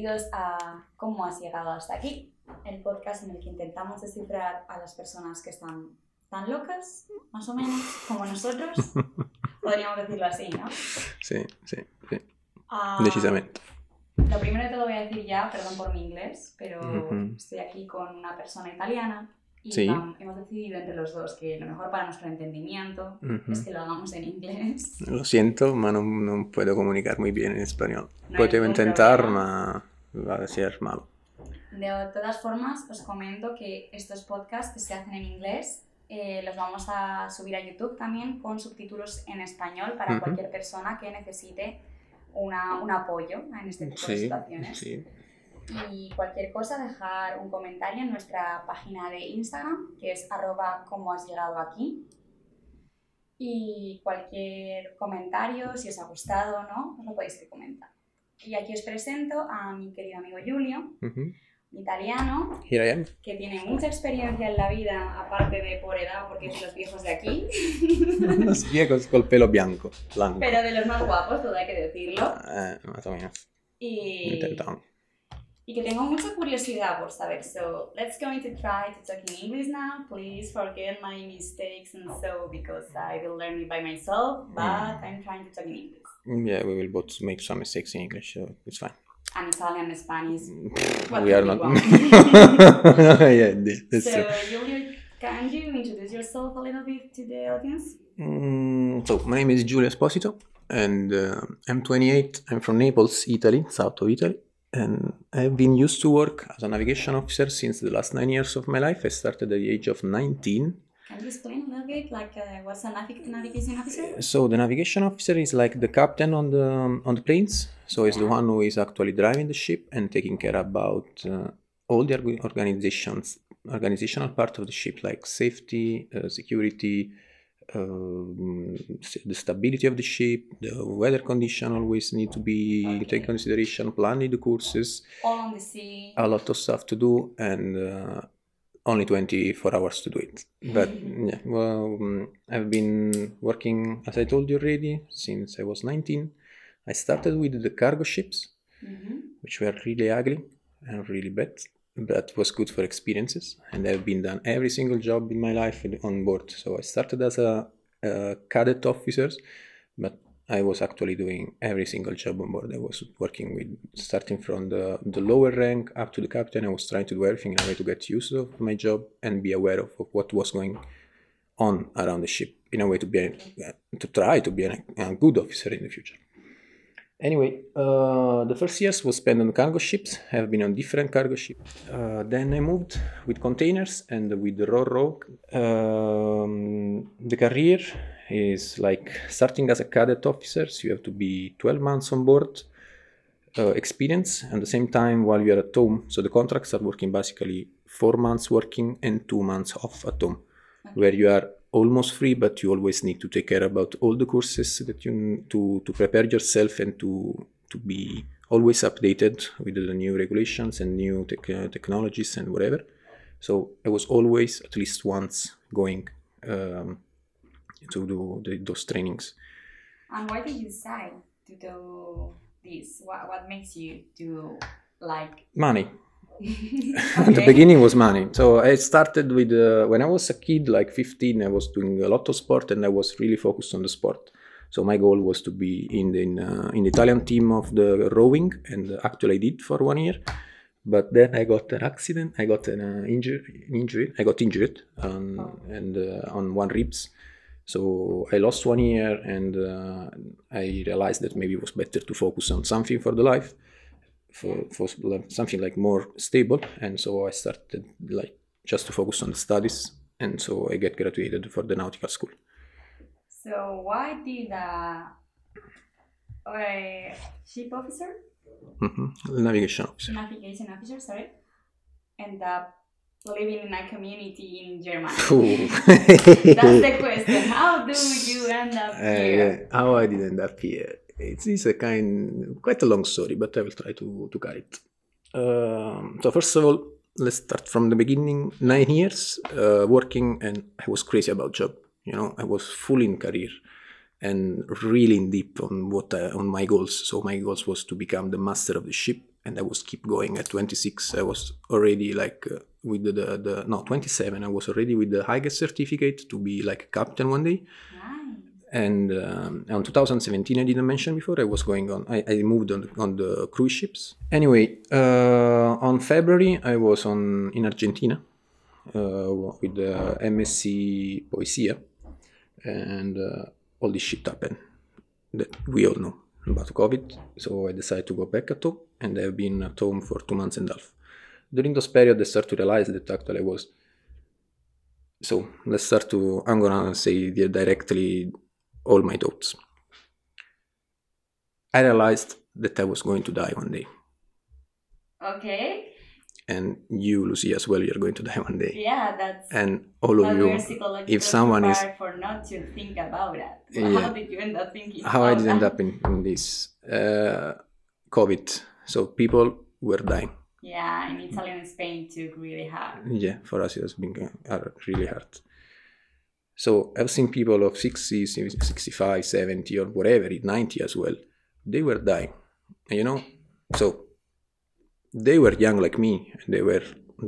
bienvenidos a ¿Cómo has llegado hasta aquí? El podcast en el que intentamos descifrar a las personas que están tan locas, más o menos, como nosotros. Podríamos decirlo así, ¿no? Sí, sí, sí. Ah, Decisamente. Lo primero de todo voy a decir ya, perdón por mi inglés, pero Ujú. estoy aquí con una persona italiana y Sí. hemos decidido entre los dos que lo mejor para nuestro entendimiento Ujú. es que lo hagamos en inglés. Lo siento, ma non, non puedo comunicar muy bien en español. No Puedo intentar, problema. Ma va a ser malo. De todas formas, os comento que estos podcasts que se hacen en inglés eh, los vamos a subir a YouTube también con subtítulos en español para cualquier persona que necesite una, un apoyo en este tipo de situaciones. sí. Y cualquier cosa, dejar un comentario en nuestra página de Instagram, que es arroba como has llegado aquí. Y cualquier comentario, si os ha gustado o no, os lo podéis comentar. Y aquí os presento a mi querido amigo Julio, Ujú. italiano, que tiene mucha experiencia en la vida, aparte de por edad, porque es de los viejos de aquí, Los viejos col pelo bianco, blanco. pero de los más guapos, todo hay que decirlo. Más o menos. Y, que tengo mucha curiosidad por saber. So, let's going to try to talk in English now. Please forget my mistakes and so, because I will learn it by myself, but I'm trying to talk in English. Yeah, we will both make some mistakes in English, so it's fine. And Italian, and Spanish. What we are not. yeah, this- that's so, true. Can you introduce yourself a little bit to the audience? Mm, so my name is Giulio Esposito, and uh, I'm 28. I'm from Naples, Italy, south of Italy, and I've been used to work as a navigation officer since the last nine years of my life. I started at the age of 19. Can you explain a little bit, like, uh, what's a navig- navigation officer? So the navigation officer is like the captain on the on the planes. So he's the one who is actually driving the ship and taking care about uh, all the org- organizations organizational part of the ship, like safety, uh, security, um, the stability of the ship, the weather condition always need to be Okay. taken consideration, planning the courses, All on the sea. a lot of stuff to do, and uh, only 24 hours to do it. But yeah, well, um, I've been working, as I told you already, since I was 19. I started with the cargo ships, Mhm. which were really ugly and really bad, but was good for experiences. And I've been done every single job in my life on board. So I started as a, a cadet officer, but I was actually doing every single job on board. I was working with starting from the, the lower rank up to the captain. I was trying to do everything in a way to get used of my job and be aware of, of what was going on around the ship in a way to be to try to be a, a good officer in the future. Anyway, uh, the first years was spent on cargo ships. I have been on different cargo ships. Uh, then I moved with containers and with the RoRo. Um, the career is like starting as a cadet officer. So you have to be 12 months on board uh, experience and the same time while you're at home. So the contracts are working basically four months working and two months off at home, where you are almost free, but you always need to take care about all the courses that you to to prepare yourself and to to be always updated with the new regulations and new tech, uh, technologies and whatever. So I was always at least once going um, to do the, those trainings. And why did you decide to do this? What, what makes you do like? Money. okay. the beginning was money. So I started with uh, when I was a kid, like 15. I was doing a lot of sport, and I was really focused on the sport. So my goal was to be in the in, uh, in the Italian team of the rowing, and actually I did for one year. But then I got an accident. I got an uh, injury. Injury. I got injured um, and uh, on one ribs. So I lost one year, and uh, I realized that maybe it was better to focus on something for the life for, for something like more stable. And so i started like just to focus on the studies. And so i get graduated for the nautical school. So why did uh, a ship officer, hmm navigation officer. Navigation officer, sorry, end up living in a community in Germany? That's the question. How do you end up Uh, here? how I did end up here. It is a kind, quite a long story, but I will try to, to cut it. Um, so first of all, let's start from the beginning. Nine years uh, working, and I was crazy about job. You know, I was full in career and really in deep on what I, on my goals. So my goals was to become the master of the ship and I was keep going. At 26, I was already like uh, with the, the, the no 27. I was already with the highest certificate to be like a captain one day. Nice. And um, on 2017, I didn't mention before, I was going on. I, I moved on on the cruise ships. Anyway, uh, on February, I was on in Argentina uh, with the MSC Poesia, and uh, all this shit happened that we all know about COVID. So I decided to go back at home, and I've been at home for two months and a half. During those periods, I started to realize that actually I was. So let's start to. I'm gonna say directly all my thoughts. I realized that I was going to die one day, Okay. and you, Lucy, as well. You're going to die one day, Yeah, that's. and all of you. if someone is- for not to think about that. Yeah. How did you end up thinking? How I did end up in, in this uh, COVID. So people were dying. Yeah, in Italy and Spain took really hard. Yeah, for us it has been uh, really hard. So I've seen people of 60, 65, 70 or whatever, 90 as well. They were dying, you know? So they were young like me and they were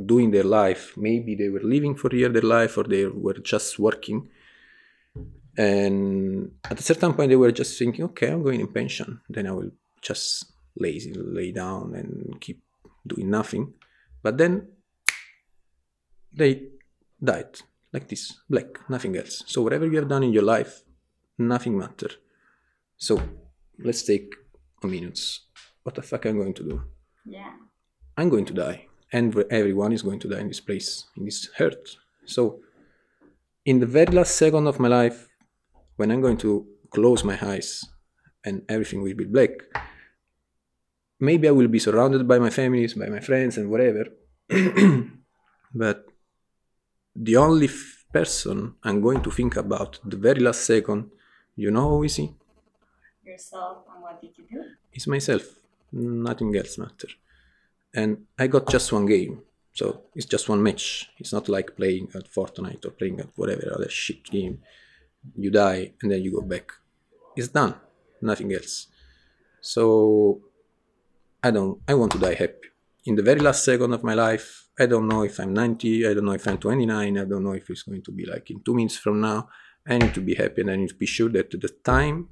doing their life. Maybe they were living for a year their life or they were just working. And at a certain point, they were just thinking, okay, I'm going in pension. Then I will just lazy lay down and keep doing nothing. But then they died like this, black, nothing else. So whatever you have done in your life, nothing matter. So let's take a minute. What the fuck I'm I going to do? Yeah. I'm going to die, and everyone is going to die in this place, in this earth. So, in the very last second of my life, when I'm going to close my eyes and everything will be black, maybe I will be surrounded by my families, by my friends, and whatever. but the only f- person I'm going to think about the very last second, you know who is he? Yourself and what did you do? It's myself. Nothing else matters. And I got just one game. So it's just one match. It's not like playing at Fortnite or playing at whatever other shit game. You die and then you go back. It's done. Nothing else. So I don't I want to die happy. In the very last second of my life, I don't know if I'm 90, I don't know if I'm 29, I don't know if it's going to be like in two minutes from now. I need to be happy and I need to be sure that the time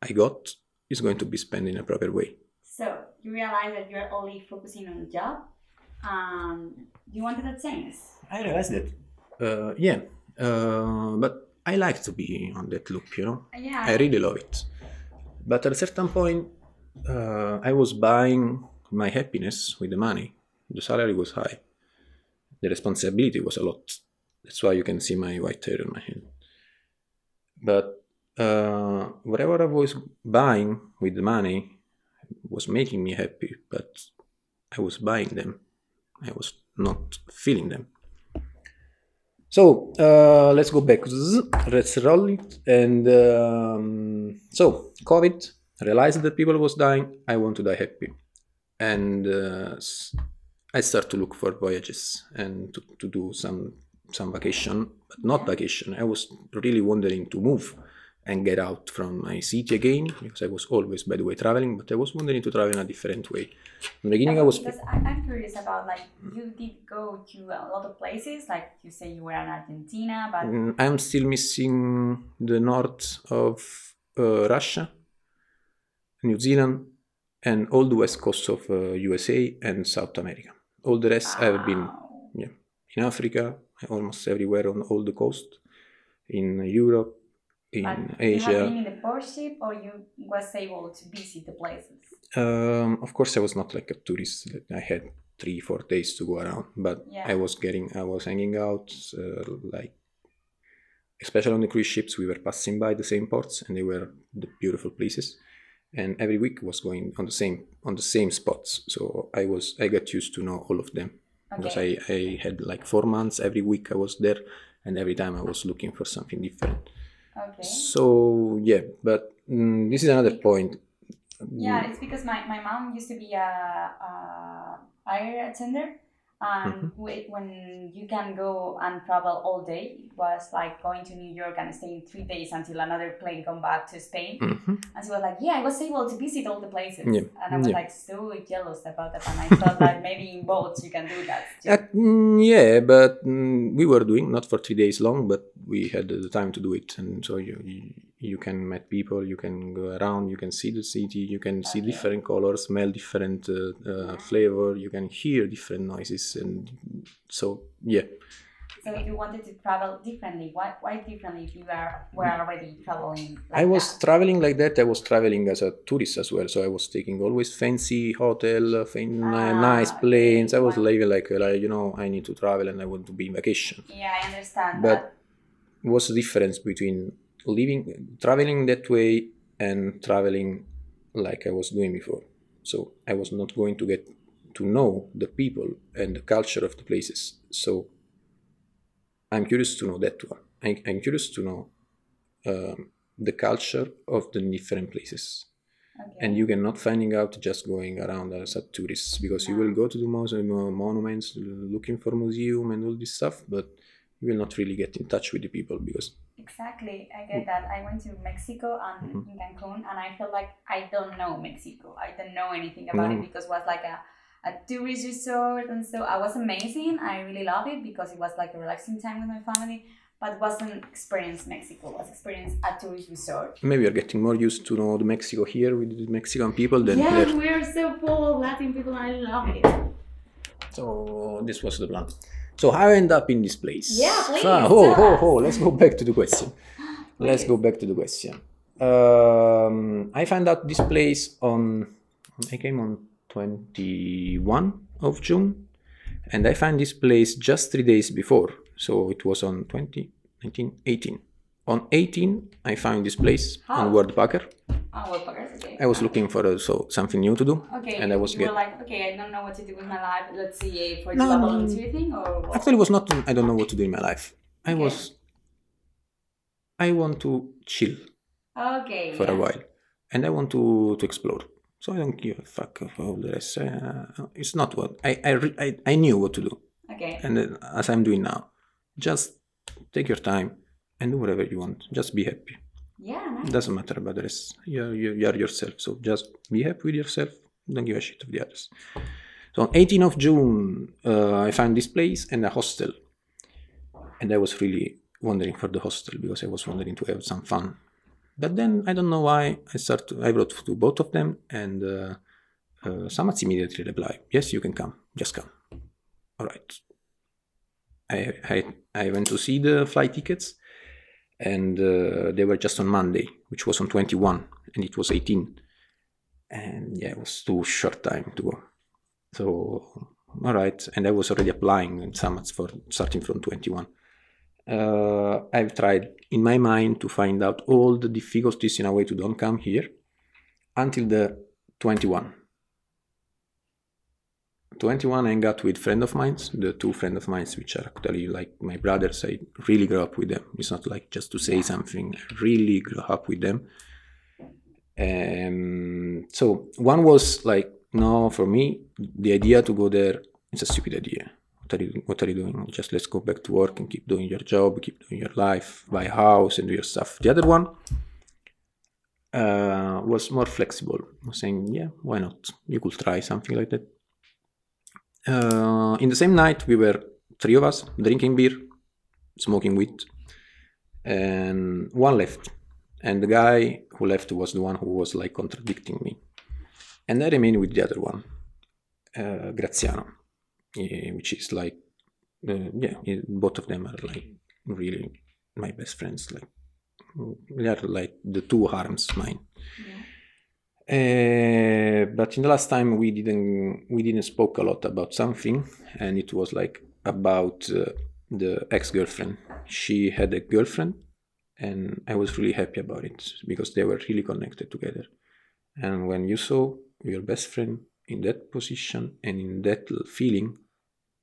I got is going to be spent in a proper way. So you realize that you're only focusing on the job. Um, you wanted that change. I realized that. Uh, yeah, uh, but I like to be on that loop, you know. Yeah. I really love it. But at a certain point, uh, I was buying my happiness with the money. The salary was high. The responsibility was a lot. That's why you can see my white hair on my head. But uh, whatever I was buying with the money was making me happy, but I was buying them. I was not feeling them. So uh, let's go back. Let's roll it. And um, so COVID realized that people was dying. I want to die happy, and uh, I start to look for voyages and to, to do some some vacation, but not vacation. I was really wondering to move and get out from my city again because I was always, by the way, traveling. But I was wondering to travel in a different way. In the beginning, I was because I, I'm curious about like you did go to a lot of places. Like you say you were in Argentina, but Mm, I'm still missing the north of uh, Russia, New Zealand, and all the west coast of uh, USA and South America. All the rest I've been yeah, in Africa, almost everywhere on all the coast, in Europe, in But you have Asia. been in the port ship, or you was able to visit the places. Um, of course, I was not like a tourist. I had three, four days to go around, but Yeah. I was getting, I was hanging out, uh, like, especially on the cruise ships, we were passing by the same ports, and they were the beautiful places. And every week was going on the same on the same spots. So I was, I got used to know all of them because I, I had like four months. Every week I was there, and every time I was looking for something different. Okay. So yeah, but mm, this is another point. Yeah, it's because my, my mom used to be a, a air attendant And Mm-hmm. when you can go and travel all day, it was like going to New York and staying three days until another plane come back to Spain. Mhm. And she was like, "Yeah, I was able to visit all the places." Yeah, And I was yeah. like so jealous about that, and I thought like maybe in boats you can do that. Uh, mm, yeah, but mm, we were doing not for three days long, but we had the time to do it, and so you you, you can meet people, you can go around, you can see the city, you can see different colors, smell different uh, uh, flavor, you can hear different noises, and so yeah. So if you wanted to travel differently, why why differently if you are were already traveling? Like I was that? traveling like that. I was traveling as a tourist as well, so I was taking always fancy hotel, uh, fan- Ah, nice okay. planes. I was living like, uh, like you know, I need to travel and I want to be in vacation. Yeah, I understand But that. what's the difference between living traveling that way and traveling like I was doing before? So I was not going to get to know the people and the culture of the places. So I'm curious to know that one. I, I'm curious to know um, the culture of the different places. Okay. And you cannot finding out just going around as a tourist because you will go to the museum, monuments, looking for museum and all this stuff, but you will not really get in touch with the people because Exactly, I get that. I went to Mexico and Mhm. in Cancun, and I feel like I don't know Mexico. I don't know anything about No. it because it was like a, a tourist resort, and so I was amazing. I really loved it because it was like a relaxing time with my family, but wasn't experience Mexico. Was experience a tourist resort. maybe you're getting more used to know the Mexico here with the Mexican people than yeah, there. we're so full of Latin people. I love it. So this was the plan. So how I end up in this place? Yeah, please, Ah, oh, oh, oh, let's go back to the question. let's go back to the question. Um, I found out this place on, I came on 21 of June and I found this place just three days before. So it was on 20, 19, 18. On 18, I found this place How? on Worldpacker. Oh, well, okay. I was looking for uh, so something new to do, Okay, and I was you get were like, okay, I don't know what to do with my life. Let's see if for No, example, no, a no. volunteer thing or what? Actually, it was not. I don't know what to do in my life. I Okay. was. I want to chill Okay. for yeah. a while, and I want to to explore. So I don't give a fuck of all the rest. Uh, it's not what I I, re- I I knew what to do, Okay. and uh, as I'm doing now, just take your time and do whatever you want. Just be happy. Yeah, nice. It doesn't matter about the rest. You're, you you are yourself. So just be happy with yourself. Don't give a shit of the others. So on 18th of June, uh, I found this place and a hostel. And I was really wondering for the hostel because I was wondering to have some fun. But then I don't know why I start. I wrote to both of them, and uh, uh, Samats immediately replied, "Yes, you can come. Just come." All right. I I I went to see the flight tickets, and uh, they were just on Monday, which was on 21, and it was 18. And yeah, it was too short time to go. So, all right. And I was already applying in summits for starting from 21. Uh, I've tried in my mind to find out all the difficulties in a way to don't come here until the 21. 21 I got with friend of mine, the two friend of mine, which are actually like my brothers. I really grew up with them. It's not like just to say something. I really grew up with them. Um, so one was like, no, for me, the idea to go there is a stupid idea. What are you, what are you doing? Just let's go back to work and keep doing your job, keep doing your life, buy a house and do your stuff. The other one uh, was more flexible, saying, yeah, why not? You could try something like that. Uh, in the same night, we were three of us drinking beer, smoking weed, and one left. And the guy who left was the one who was like contradicting me. And I remained with the other one, uh, Graziano, eh, which is like, uh, yeah, both of them are like really my best friends. Like, they are like the two arms mine. Yeah. Uh, but in the last time we didn't we didn't spoke a lot about something, and it was like about uh, the ex girlfriend. She had a girlfriend, and I was really happy about it because they were really connected together. And when you saw your best friend in that position and in that feeling,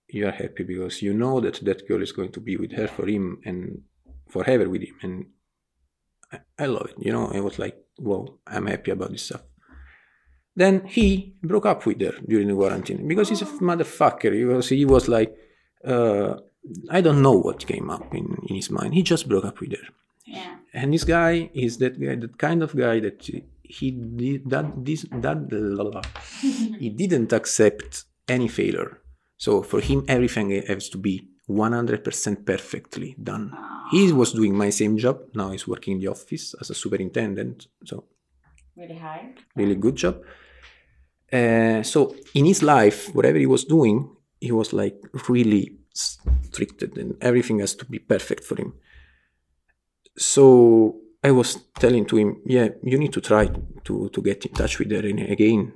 you are happy because you know that that girl is going to be with her for him and forever with him. And I, I love it. You know, I was like, wow, I'm happy about this stuff. Then he broke up with her during the quarantine because he's a motherfucker. Because he was like, uh, I don't know what came up in, in his mind. He just broke up with her. Yeah. And this guy is that guy, that kind of guy that he did that this that blah, blah, blah. he didn't accept any failure. So for him, everything has to be 100% perfectly done. He was doing my same job. Now he's working in the office as a superintendent. So Really high. really good job. Uh, so in his life, whatever he was doing, he was like really stricted, and everything has to be perfect for him. So I was telling to him, yeah, you need to try to to get in touch with her again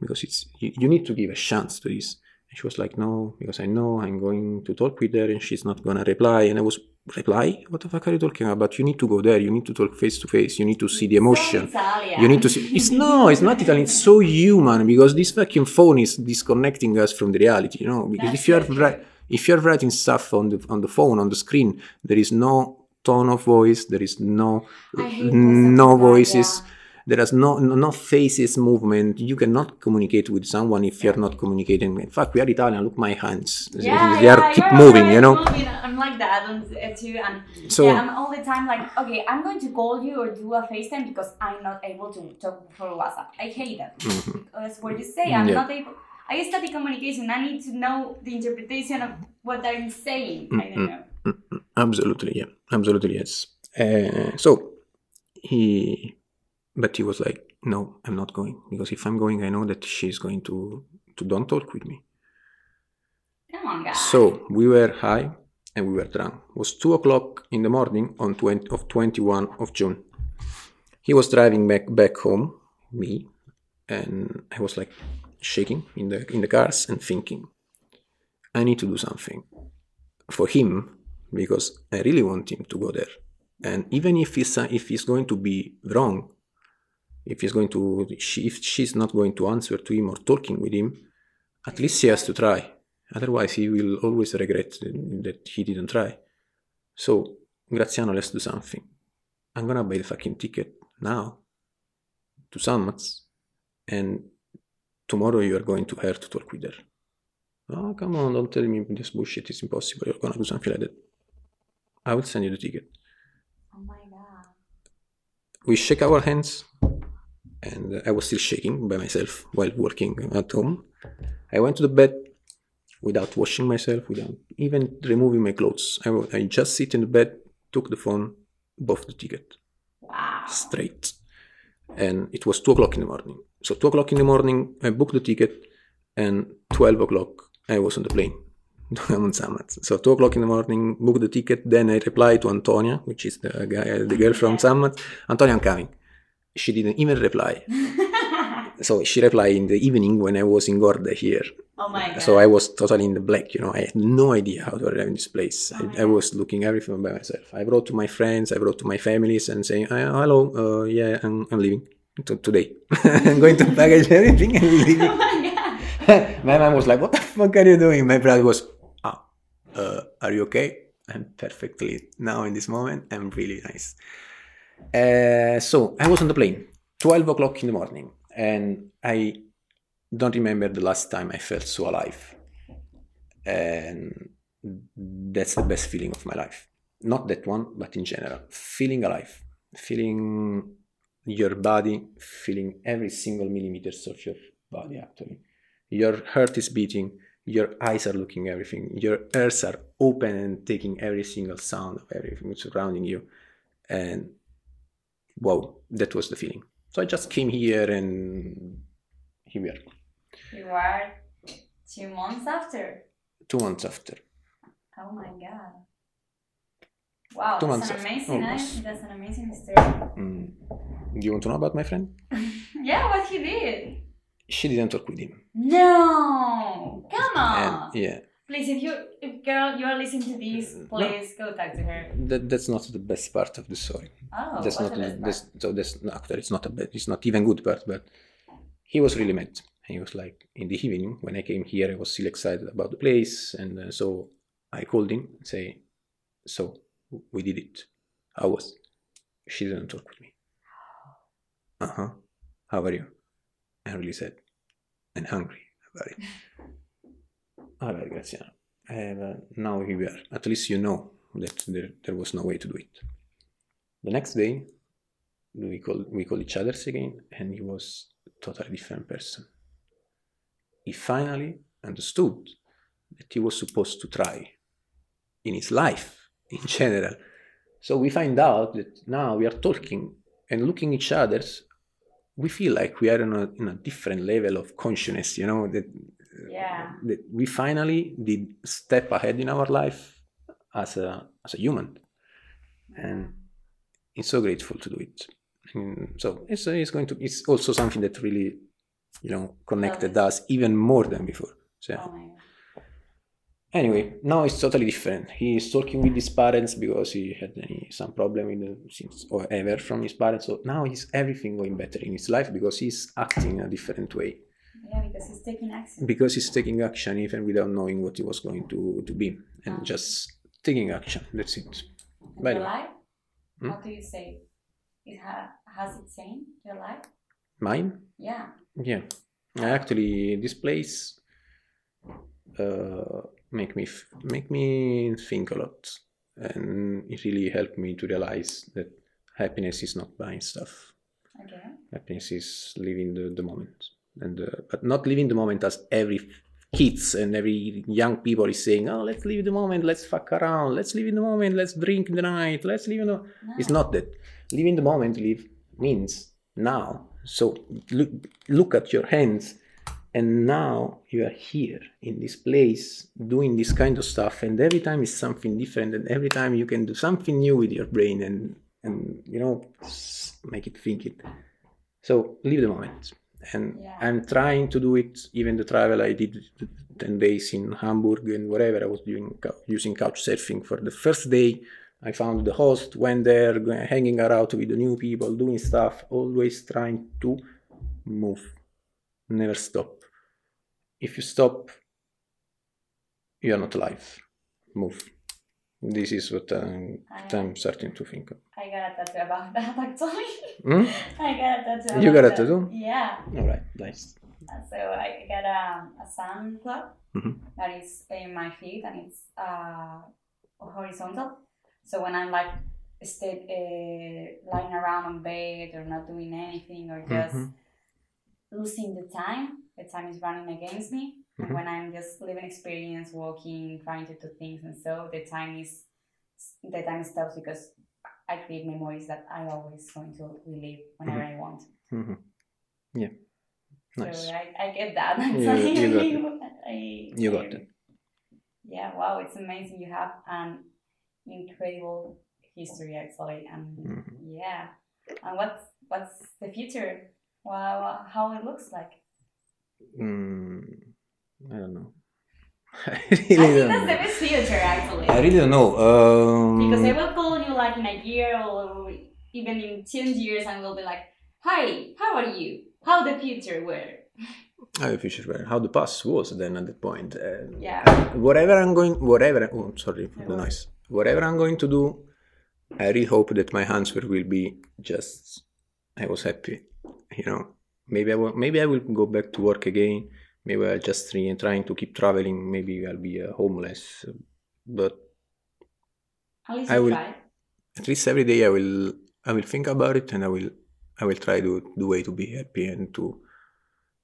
because it's you, you need to give a chance to this. And she was like, no, because I know I'm going to talk with her and she's not gonna reply. And I was reply? What the fuck are you talking about? You need to go there. You need to talk face to face. You need to see the emotion. You need to see. It's no, it's not Italian. It's so human because this fucking phone is disconnecting us from the reality. You know, because That's if you're so if you're writing stuff on the on the phone on the screen, there is no tone of voice. There is no no voices. yeah. There is no, no no faces movement. You cannot communicate with someone if you're not communicating. In fact, we are Italian. Look my hands. Yeah, they yeah, are keep moving. You know. moving. I'm like that uh, too, and So yeah, I'm all the time like, okay, I'm going to call you or do a FaceTime because I'm not able to talk for WhatsApp. I hate that Mhm. because what you say, I'm Yeah. not able. I study communication. I need to know the interpretation of what I'm saying. I don't know. Absolutely, yeah, absolutely, yes. Uh, so he, but he was like, "No, I'm not going because if I'm going, I know that she's going to to don't talk with me." Come on, guys. So we were high and we were drunk. It was two o'clock in the morning on 20 of 21 of June. He was driving back back home, me, and I was like shaking in the in the cars and thinking, I need to do something for him because I really want him to go there. And even if he's if he's going to be wrong, if he's going to she, if she's not going to answer to him or talking with him, at least she has to try. Otherwise, he will always regret that he didn't try. So, Graziano, let's do something. I'm gonna buy the fucking ticket now to Summits, and tomorrow you are going to her to talk with her. Oh, come on, don't tell me this bullshit, it's impossible. You're gonna do something like that. I will send you the ticket. Oh my god. We shake our hands, and I was still shaking by myself while working at home. I went to the bed without washing myself, without even removing my clothes. I, I just sit in the bed, took the phone, bought the ticket Wow. straight. And it was 2 o'clock in the morning. So 2 o'clock in the morning, I booked the ticket, and 12 o'clock, I was on the plane. So 2 o'clock in the morning, booked the ticket. Then I replied to Antonia, which is the guy, the girl from Summit. Antonia, I'm coming. She didn't even reply. So she replied in the evening when I was in Gorda here. oh my god. So I was totally in the black, you know. I had no idea how to arrive in this place. Oh I, I was looking everything by myself. I wrote to my friends, I wrote to my families, and saying, "Uh, "Hello, uh, yeah, I'm, I'm leaving to, today. I'm going to package everything and leaving." oh my god. my mom was like, "What the fuck are you doing?" My brother was, "Ah, uh, are you okay?" I'm perfectly now in this moment. I'm really nice. Uh, so I was on the plane, 12 o'clock in the morning, and I don't remember the last time I felt so alive. And that's the best feeling of my life. Not that one, but in general. Feeling alive, feeling your body, feeling every single millimeters of your body actually. Your heart is beating, your eyes are looking everything, your ears are open and taking every single sound of everything surrounding you. And wow, that was the feeling. So I just came here and here we are, You are two months after. two months after. Oh my god. Wow, Two that's an amazing that's an amazing story. Mm. Do you want to know about my friend? yeah, what he did. She didn't talk with him. No, come on. And yeah, Please, if you, if girl, you're listening to this, No. please go talk to her. that, that's not the best part of the story. Oh, that's not the best that's, so that's no, actually it's not a bad it's not even good part but he was really mad he was like in the evening when i came here i was still excited about the place and uh, so i called him and say so we did it how was she didn't talk with me uh-huh how are you and really sad and hungry about it. All right, Graziano. Uh, now here we are. At least you know that there, there was no way to do it. The next day, we call we call each other again, and he was a totally different person. He finally understood that he was supposed to try in his life in general. So we find out that now we are talking and looking each other's, we feel like we are in a, in a different level of consciousness, you know, that, Yeah. we finally did step ahead in our life as a, as a human. And it's so grateful to do it. And so it's, it's going to, it's also something that really, you know, connected us even more than before. So yeah. Oh. Anyway, now it's totally different. He is talking with his parents because he had any, some problem with the since or ever from his parents. So now he's everything going better in his life because he's acting in a different way. Yeah, because he's taking action. Because he's taking action even without knowing what he was going to, to be. And Ah. just taking action. That's it. And By your life? Hmm? What do you say? It ha- has it changed your life? Mine? Yeah. Yeah. I actually this place uh, make me f- make me think a lot, and it really helped me to realize that happiness is not buying stuff. Okay. Happiness is living the, the moment, and uh, but not living the moment as every kids and every young people is saying, "Oh, let's live the moment, let's fuck around, let's live in the moment, let's drink the night, let's live in the." It's not that. Living the moment live means now. So look, look at your hands, and now you are here in this place doing this kind of stuff, and every time is something different, and every time you can do something new with your brain, and and you know make it think it. So live the moment, and Yeah. I'm trying to do it. Even the travel I did ten days in Hamburg and wherever I was doing using couch surfing for the first day. I found the host, went there, hanging around with the new people, doing stuff, always trying to move, never stop. If you stop, you are not alive. Move. This is what I'm, what I'm starting to think of. I got a tattoo about that actually. Hmm? I got a tattoo. You got a that. tattoo? Yeah. All right, nice. So I got a, a sun club Mhm. that is in my feet and it's uh, horizontal. So when I'm like stay, uh, lying around on bed or not doing anything or just Mhm. losing the time, the time is running against me. And Mhm. when I'm just living experience, walking, trying to do things, and so the time is the time stops because I create memories that I always going to relive whenever I want. Mhm. Yeah, nice. So I, I get that. You- you got it. I, You got it. Yeah, wow, it's amazing. You have an incredible history actually, and Mhm. yeah. And what's what's the future? Wow, how it looks like? Mm, I don't know. I I really think don't that's the know. best future actually. I really don't know. Um, because I will call you like in a year or even in ten years, and we'll be like, "Hi, how are you? How the future were?" how the future were, how the past was then at that point. And Yeah. Whatever I'm going, whatever. Oh, sorry for the noise. Whatever I'm going to do, I really hope that my answer will be just. I was happy, you know. Maybe I will. Maybe I will go back to work again. Maybe I'll just try, trying to keep traveling. Maybe I'll be uh, homeless, but At least I will- tried. at least every day I will. I will think about it, and I will. I will try to the way to be happy and to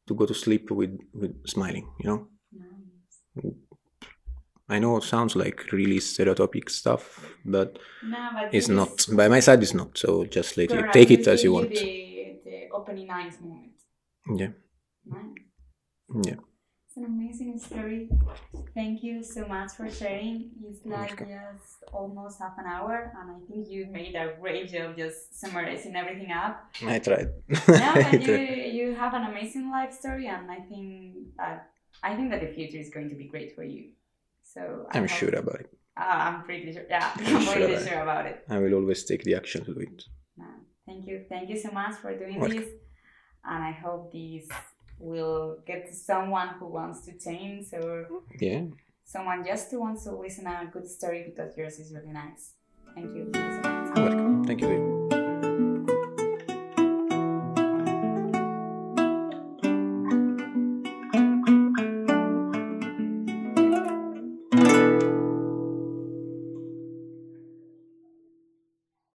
to go to sleep with with smiling. You know. Nice. I know it sounds like really stereotypic stuff, but No, but it's not. By my side, it's not. So just let it, take it as you want. The, the opening nice moment. Yeah, Nice. Yeah. It's an amazing story. Thank you so much for sharing. It's like just almost half an hour, and I think you made a great job just summarizing everything up. I tried. I but you you have an amazing life story, and I think that I think that the future is going to be great for you. So I I'm hope- sure about it. Ah, I'm pretty sure. Yeah, I'm I'm sure pretty about it. sure about it. I will always take the action to do it. Thank you, thank you so much for doing Welcome. this, and I hope this will get to someone who wants to change or Yeah. someone just who wants to listen a good story because yours is really nice. Thank you. Welcome. Thank you.